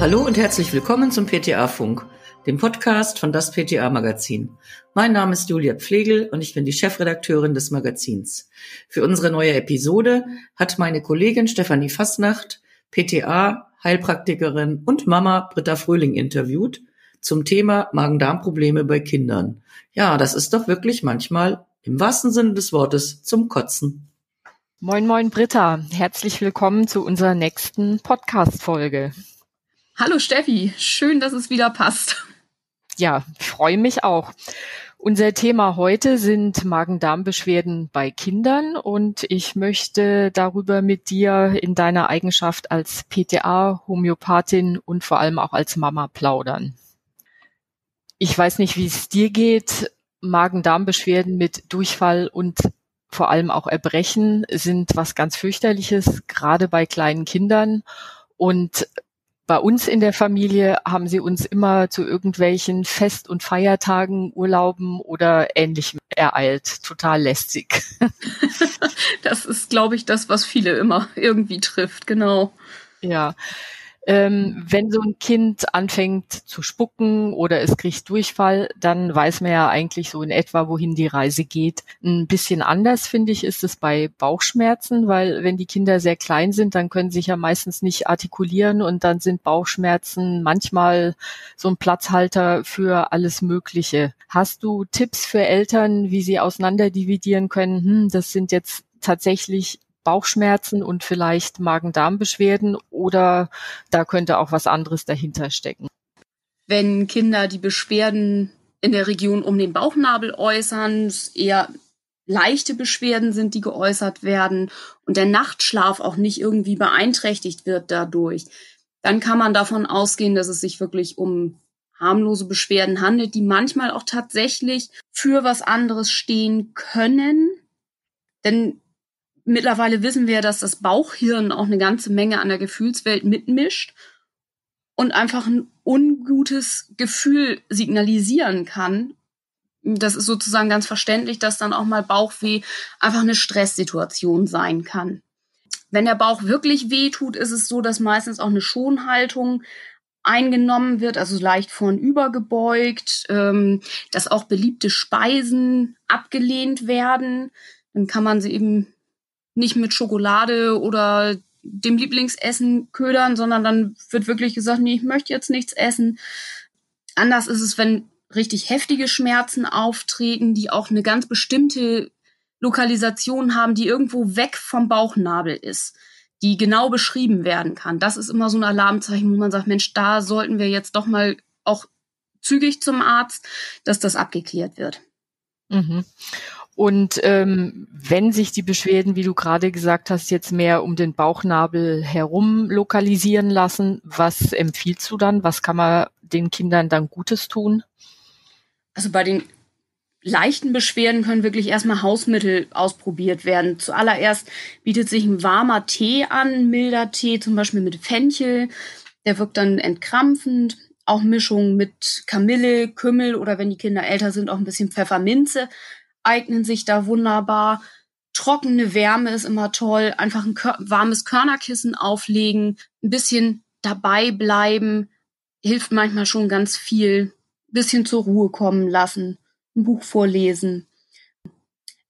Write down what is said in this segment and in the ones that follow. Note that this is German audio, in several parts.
Hallo und herzlich willkommen zum PTA-Funk, dem Podcast von das PTA-Magazin. Mein Name ist Julia Pflegel und ich bin die Chefredakteurin des Magazins. Für unsere neue Episode hat meine Kollegin Stefanie Fasnacht, PTA, Heilpraktikerin und Mama Britta Fröhling interviewt zum Thema Magen-Darm-Probleme bei Kindern. Ja, das ist doch wirklich manchmal im wahrsten Sinne des Wortes zum Kotzen. Moin, moin, Britta. Herzlich willkommen zu unserer nächsten Podcast-Folge. Hallo Steffi, schön, dass es wieder passt. Ja, freue mich auch. Unser Thema heute sind Magen-Darm-Beschwerden bei Kindern und ich möchte darüber mit dir in deiner Eigenschaft als PTA, Homöopathin und vor allem auch als Mama plaudern. Ich weiß nicht, wie es dir geht. Magen-Darm-Beschwerden mit Durchfall und vor allem auch Erbrechen sind was ganz fürchterliches, gerade bei kleinen Kindern. Und bei uns in der Familie haben sie uns immer zu irgendwelchen Fest- und Feiertagen, Urlauben oder ähnlichem ereilt. Total lästig. das ist, glaube ich, das, was viele immer irgendwie trifft, genau. Ja. Ähm, wenn so ein Kind anfängt zu spucken oder es kriegt Durchfall, dann weiß man ja eigentlich so in etwa, wohin die Reise geht. Ein bisschen anders, finde ich, ist es bei Bauchschmerzen, weil wenn die Kinder sehr klein sind, dann können sie sich ja meistens nicht artikulieren und dann sind Bauchschmerzen manchmal so ein Platzhalter für alles Mögliche. Hast du Tipps für Eltern, wie sie auseinanderdividieren können? Hm, das sind jetzt tatsächlich Bauchschmerzen und vielleicht Magen-Darm-Beschwerden oder da könnte auch was anderes dahinter stecken. Wenn Kinder die Beschwerden in der Region um den Bauchnabel äußern, eher leichte Beschwerden sind, die geäußert werden und der Nachtschlaf auch nicht irgendwie beeinträchtigt wird dadurch, dann kann man davon ausgehen, dass es sich wirklich um harmlose Beschwerden handelt, die manchmal auch tatsächlich für was anderes stehen können. Denn mittlerweile wissen wir, dass das Bauchhirn auch eine ganze Menge an der Gefühlswelt mitmischt und einfach ein ungutes Gefühl signalisieren kann. Das ist sozusagen ganz verständlich, dass dann auch mal Bauchweh einfach eine Stresssituation sein kann. Wenn der Bauch wirklich weh tut, ist es so, dass meistens auch eine Schonhaltung eingenommen wird, also leicht vornübergebeugt, ähm, dass auch beliebte Speisen abgelehnt werden. Dann kann man sie eben nicht mit Schokolade oder dem Lieblingsessen ködern, sondern dann wird wirklich gesagt, nee, ich möchte jetzt nichts essen. Anders ist es, wenn richtig heftige Schmerzen auftreten, die auch eine ganz bestimmte Lokalisation haben, die irgendwo weg vom Bauchnabel ist, die genau beschrieben werden kann. Das ist immer so ein Alarmzeichen, wo man sagt, Mensch, da sollten wir jetzt doch mal auch zügig zum Arzt, dass das abgeklärt wird. Mhm. Und ähm, wenn sich die Beschwerden, wie du gerade gesagt hast, jetzt mehr um den Bauchnabel herum lokalisieren lassen, was empfiehlst du dann? Was kann man den Kindern dann Gutes tun? Also bei den leichten Beschwerden können wirklich erstmal Hausmittel ausprobiert werden. Zuallererst bietet sich ein warmer Tee an, milder Tee, zum Beispiel mit Fenchel. Der wirkt dann entkrampfend. Auch Mischungen mit Kamille, Kümmel oder wenn die Kinder älter sind, auch ein bisschen Pfefferminze eignen sich da wunderbar. Trockene Wärme ist immer toll. Einfach ein warmes Körnerkissen auflegen, ein bisschen dabei bleiben, hilft manchmal schon ganz viel. Ein bisschen zur Ruhe kommen lassen, ein Buch vorlesen.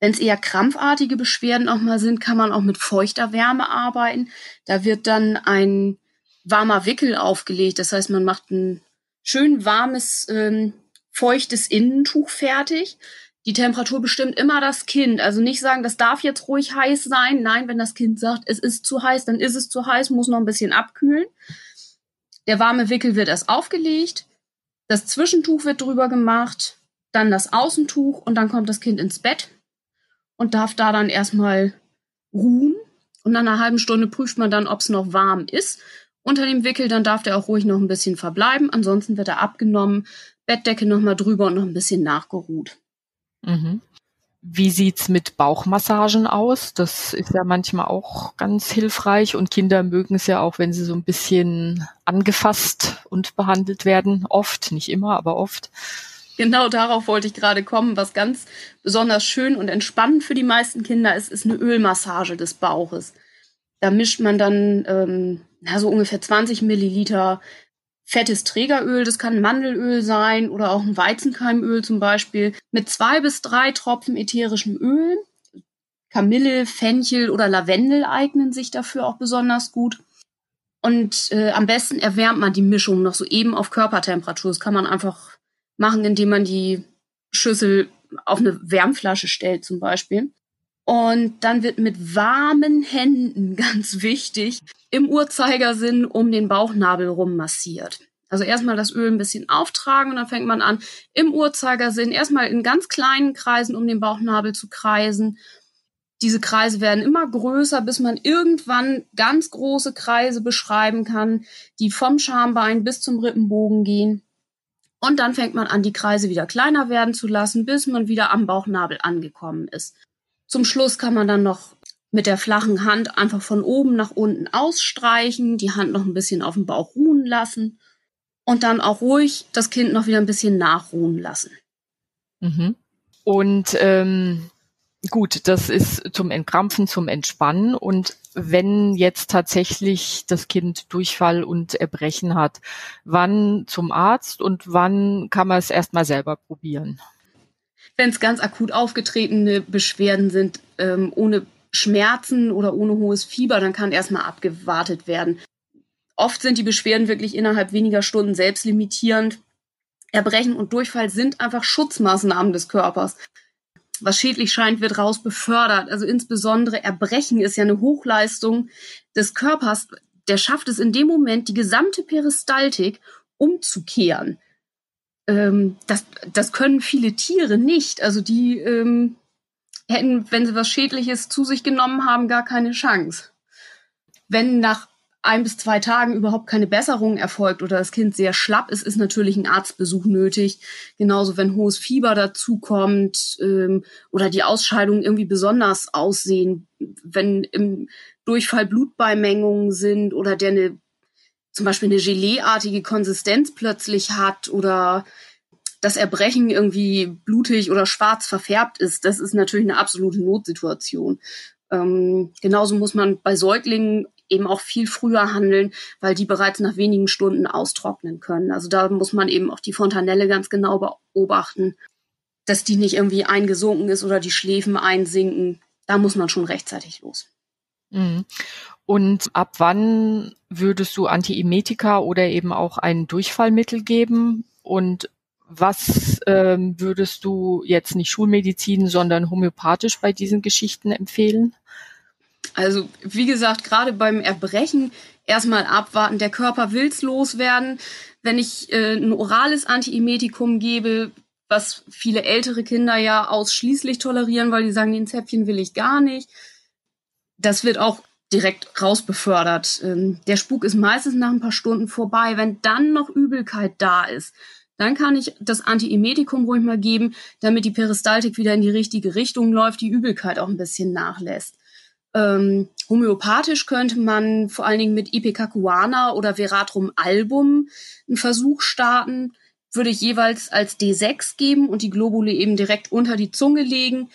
Wenn es eher krampfartige Beschwerden auch mal sind, kann man auch mit feuchter Wärme arbeiten. Da wird dann ein warmer Wickel aufgelegt. Das heißt, man macht ein schön warmes, ähm, feuchtes Innentuch fertig die Temperatur bestimmt immer das Kind. Also nicht sagen, das darf jetzt ruhig heiß sein. Nein, wenn das Kind sagt, es ist zu heiß, dann ist es zu heiß, muss noch ein bisschen abkühlen. Der warme Wickel wird erst aufgelegt, das Zwischentuch wird drüber gemacht, dann das Außentuch und dann kommt das Kind ins Bett und darf da dann erstmal ruhen. Und nach einer halben Stunde prüft man dann, ob es noch warm ist. Unter dem Wickel, dann darf der auch ruhig noch ein bisschen verbleiben. Ansonsten wird er abgenommen, Bettdecke nochmal drüber und noch ein bisschen nachgeruht. Mhm. Wie sieht's mit Bauchmassagen aus? Das ist ja manchmal auch ganz hilfreich und Kinder mögen es ja auch, wenn sie so ein bisschen angefasst und behandelt werden. Oft, nicht immer, aber oft. Genau darauf wollte ich gerade kommen. Was ganz besonders schön und entspannend für die meisten Kinder ist, ist eine Ölmassage des Bauches. Da mischt man dann ähm, na, so ungefähr 20 Milliliter fettes Trägeröl, das kann Mandelöl sein oder auch ein Weizenkeimöl zum Beispiel, mit zwei bis drei Tropfen ätherischem Öl. Kamille, Fenchel oder Lavendel eignen sich dafür auch besonders gut. Und äh, am besten erwärmt man die Mischung noch so eben auf Körpertemperatur. Das kann man einfach machen, indem man die Schüssel auf eine Wärmflasche stellt zum Beispiel. Und dann wird mit warmen Händen, ganz wichtig, im Uhrzeigersinn um den Bauchnabel rum massiert. Also erstmal das Öl ein bisschen auftragen und dann fängt man an, im Uhrzeigersinn erstmal in ganz kleinen Kreisen um den Bauchnabel zu kreisen. Diese Kreise werden immer größer, bis man irgendwann ganz große Kreise beschreiben kann, die vom Schambein bis zum Rippenbogen gehen. Und dann fängt man an, die Kreise wieder kleiner werden zu lassen, bis man wieder am Bauchnabel angekommen ist. Zum Schluss kann man dann noch mit der flachen Hand einfach von oben nach unten ausstreichen, die Hand noch ein bisschen auf dem Bauch ruhen lassen und dann auch ruhig das Kind noch wieder ein bisschen nachruhen lassen. Mhm. Und ähm, gut, das ist zum Entkrampfen, zum Entspannen. Und wenn jetzt tatsächlich das Kind Durchfall und Erbrechen hat, wann zum Arzt und wann kann man es erstmal selber probieren? Wenn es ganz akut aufgetretene Beschwerden sind, ähm, ohne Schmerzen oder ohne hohes Fieber, dann kann erstmal abgewartet werden. Oft sind die Beschwerden wirklich innerhalb weniger Stunden selbstlimitierend. Erbrechen und Durchfall sind einfach Schutzmaßnahmen des Körpers. Was schädlich scheint, wird raus befördert. Also insbesondere Erbrechen ist ja eine Hochleistung des Körpers. Der schafft es in dem Moment, die gesamte Peristaltik umzukehren ähm, das, das können viele Tiere nicht. Also die ähm, hätten, wenn sie was Schädliches zu sich genommen haben, gar keine Chance. Wenn nach ein bis zwei Tagen überhaupt keine Besserung erfolgt oder das Kind sehr schlapp ist, ist natürlich ein Arztbesuch nötig. Genauso wenn hohes Fieber dazukommt ähm, oder die Ausscheidungen irgendwie besonders aussehen, wenn im Durchfall Blutbeimengungen sind oder der eine zum Beispiel eine Geleeartige Konsistenz plötzlich hat oder das Erbrechen irgendwie blutig oder schwarz verfärbt ist, das ist natürlich eine absolute Notsituation. Ähm, genauso muss man bei Säuglingen eben auch viel früher handeln, weil die bereits nach wenigen Stunden austrocknen können. Also da muss man eben auch die Fontanelle ganz genau beobachten, dass die nicht irgendwie eingesunken ist oder die Schläfen einsinken. Da muss man schon rechtzeitig los. Mhm. Und ab wann würdest du Antiemetika oder eben auch ein Durchfallmittel geben? Und was ähm, würdest du jetzt nicht Schulmedizin, sondern homöopathisch bei diesen Geschichten empfehlen? Also wie gesagt, gerade beim Erbrechen erstmal abwarten. Der Körper will's loswerden. Wenn ich äh, ein orales Antiemetikum gebe, was viele ältere Kinder ja ausschließlich tolerieren, weil die sagen, den Zäpfchen will ich gar nicht. Das wird auch direkt rausbefördert. Ähm, der Spuk ist meistens nach ein paar Stunden vorbei. Wenn dann noch Übelkeit da ist, dann kann ich das Antiemetikum ruhig mal geben, damit die Peristaltik wieder in die richtige Richtung läuft, die Übelkeit auch ein bisschen nachlässt. Ähm, homöopathisch könnte man vor allen Dingen mit Ipecacuana oder Veratrum album einen Versuch starten. Würde ich jeweils als D6 geben und die Globule eben direkt unter die Zunge legen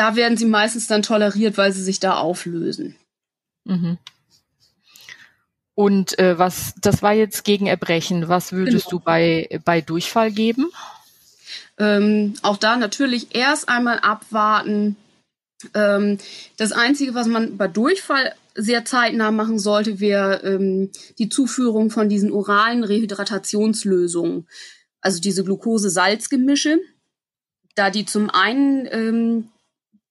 da werden sie meistens dann toleriert, weil sie sich da auflösen. Mhm. Und äh, was, das war jetzt gegen Erbrechen. Was würdest genau. du bei, bei Durchfall geben? Ähm, auch da natürlich erst einmal abwarten. Ähm, das Einzige, was man bei Durchfall sehr zeitnah machen sollte, wäre ähm, die Zuführung von diesen oralen Rehydratationslösungen. Also diese Glucose-Salz-Gemische. Da die zum einen ähm,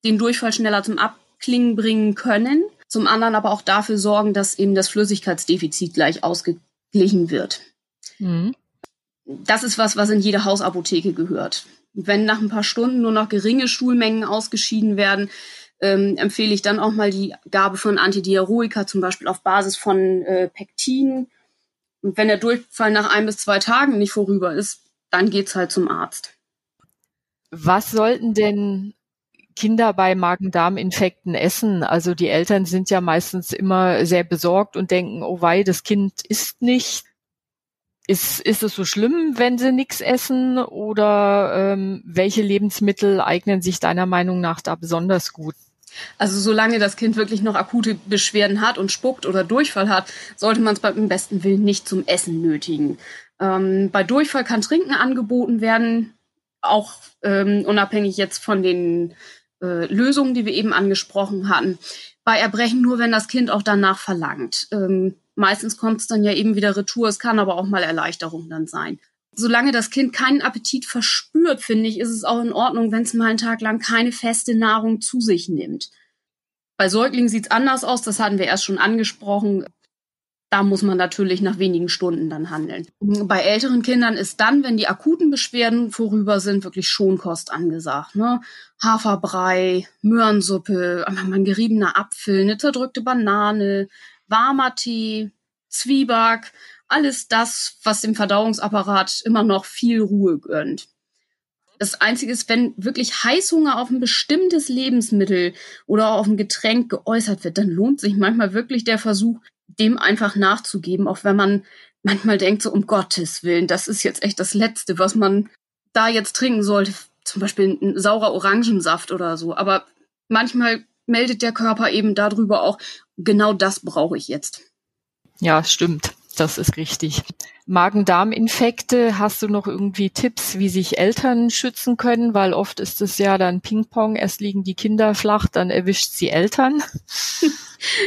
den Durchfall schneller zum Abklingen bringen können, zum anderen aber auch dafür sorgen, dass eben das Flüssigkeitsdefizit gleich ausgeglichen wird. Mhm. Das ist was, was in jede Hausapotheke gehört. Wenn nach ein paar Stunden nur noch geringe Stuhlmengen ausgeschieden werden, ähm, empfehle ich dann auch mal die Gabe von Antidiaroika, zum Beispiel auf Basis von äh, Pektin. Und wenn der Durchfall nach ein bis zwei Tagen nicht vorüber ist, dann geht's halt zum Arzt. Was sollten denn Kinder bei Magen-Darm-Infekten essen. Also die Eltern sind ja meistens immer sehr besorgt und denken, oh wei, das Kind isst nicht. Ist, ist es so schlimm, wenn sie nichts essen? Oder ähm, welche Lebensmittel eignen sich deiner Meinung nach da besonders gut? Also solange das Kind wirklich noch akute Beschwerden hat und spuckt oder Durchfall hat, sollte man es beim besten Willen nicht zum Essen nötigen. Ähm, bei Durchfall kann Trinken angeboten werden, auch ähm, unabhängig jetzt von den äh, Lösungen, die wir eben angesprochen hatten. Bei Erbrechen nur, wenn das Kind auch danach verlangt. Ähm, meistens kommt es dann ja eben wieder retour, es kann aber auch mal Erleichterung dann sein. Solange das Kind keinen Appetit verspürt, finde ich, ist es auch in Ordnung, wenn es mal einen Tag lang keine feste Nahrung zu sich nimmt. Bei Säuglingen sieht es anders aus, das hatten wir erst schon angesprochen. Da muss man natürlich nach wenigen Stunden dann handeln. Bei älteren Kindern ist dann, wenn die akuten Beschwerden vorüber sind, wirklich Schonkost angesagt. Ne? Haferbrei, Möhrensuppe, ein geriebener Apfel, eine zerdrückte Banane, warmer Tee, Zwieback, alles das, was dem Verdauungsapparat immer noch viel Ruhe gönnt. Das Einzige ist, wenn wirklich Heißhunger auf ein bestimmtes Lebensmittel oder auf ein Getränk geäußert wird, dann lohnt sich manchmal wirklich der Versuch, dem einfach nachzugeben, auch wenn man manchmal denkt, so um Gottes Willen, das ist jetzt echt das Letzte, was man da jetzt trinken sollte. Zum Beispiel ein saurer Orangensaft oder so. Aber manchmal meldet der Körper eben darüber auch, genau das brauche ich jetzt. Ja, stimmt. Das ist richtig. Magen-Darm-Infekte, hast du noch irgendwie Tipps, wie sich Eltern schützen können? Weil oft ist es ja dann Ping-Pong, erst liegen die Kinder flach, dann erwischt sie Eltern.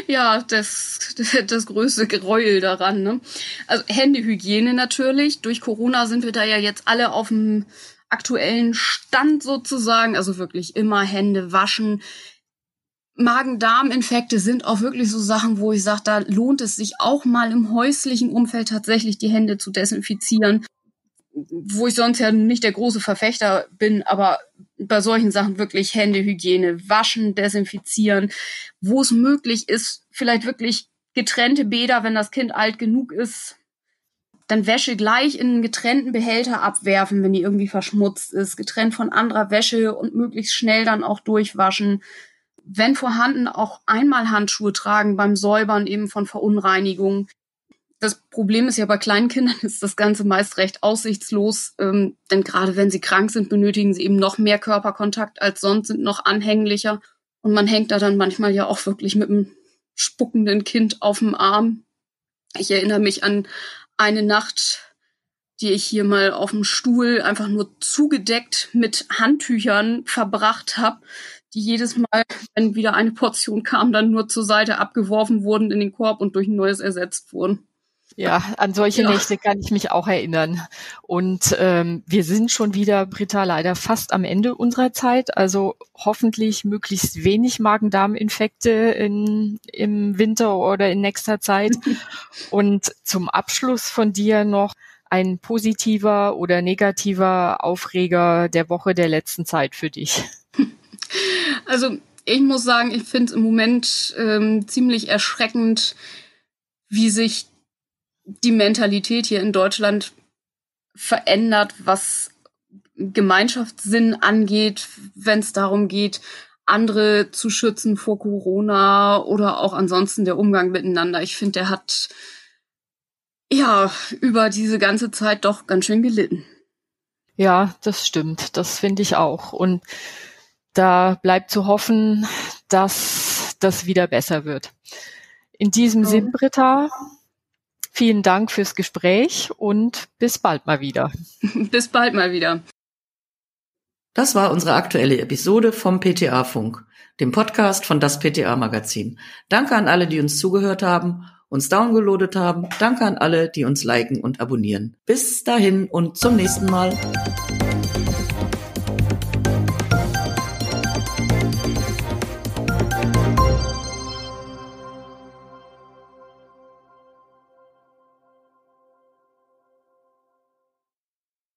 Ja, das, das größte Gräuel daran. Ne? Also Händehygiene natürlich. Durch Corona sind wir da ja jetzt alle auf dem aktuellen Stand sozusagen. Also wirklich immer Hände waschen, Magen-Darm-Infekte sind auch wirklich so Sachen, wo ich sage, da lohnt es sich auch mal im häuslichen Umfeld tatsächlich die Hände zu desinfizieren. Wo ich sonst ja nicht der große Verfechter bin, aber bei solchen Sachen wirklich Händehygiene, waschen, desinfizieren, wo es möglich ist, vielleicht wirklich getrennte Bäder, wenn das Kind alt genug ist, dann Wäsche gleich in einen getrennten Behälter abwerfen, wenn die irgendwie verschmutzt ist, getrennt von anderer Wäsche und möglichst schnell dann auch durchwaschen wenn vorhanden, auch einmal Handschuhe tragen beim Säubern eben von Verunreinigungen. Das Problem ist ja bei kleinen Kindern ist das Ganze meist recht aussichtslos, ähm, denn gerade wenn sie krank sind, benötigen sie eben noch mehr Körperkontakt als sonst, sind noch anhänglicher und man hängt da dann manchmal ja auch wirklich mit einem spuckenden Kind auf dem Arm. Ich erinnere mich an eine Nacht, die ich hier mal auf dem Stuhl einfach nur zugedeckt mit Handtüchern verbracht habe, die jedes Mal, wenn wieder eine Portion kam, dann nur zur Seite abgeworfen wurden in den Korb und durch ein neues ersetzt wurden. Ja, an solche ja. Nächte kann ich mich auch erinnern. Und ähm, wir sind schon wieder, Britta, leider fast am Ende unserer Zeit. Also hoffentlich möglichst wenig Magen-Darm-Infekte in, im Winter oder in nächster Zeit. Und zum Abschluss von dir noch ein positiver oder negativer Aufreger der Woche der letzten Zeit für dich. Also ich muss sagen, ich finde es im Moment ähm, ziemlich erschreckend, wie sich die Mentalität hier in Deutschland verändert, was Gemeinschaftssinn angeht, wenn es darum geht, andere zu schützen vor Corona oder auch ansonsten der Umgang miteinander. Ich finde, der hat ja über diese ganze Zeit doch ganz schön gelitten. Ja, das stimmt. Das finde ich auch. Und da bleibt zu hoffen, dass das wieder besser wird. In diesem Sinn, Britta, vielen Dank fürs Gespräch und bis bald mal wieder. bis bald mal wieder. Das war unsere aktuelle Episode vom PTA Funk, dem Podcast von das PTA Magazin. Danke an alle, die uns zugehört haben, uns downgeloadet haben. Danke an alle, die uns liken und abonnieren. Bis dahin und zum nächsten Mal.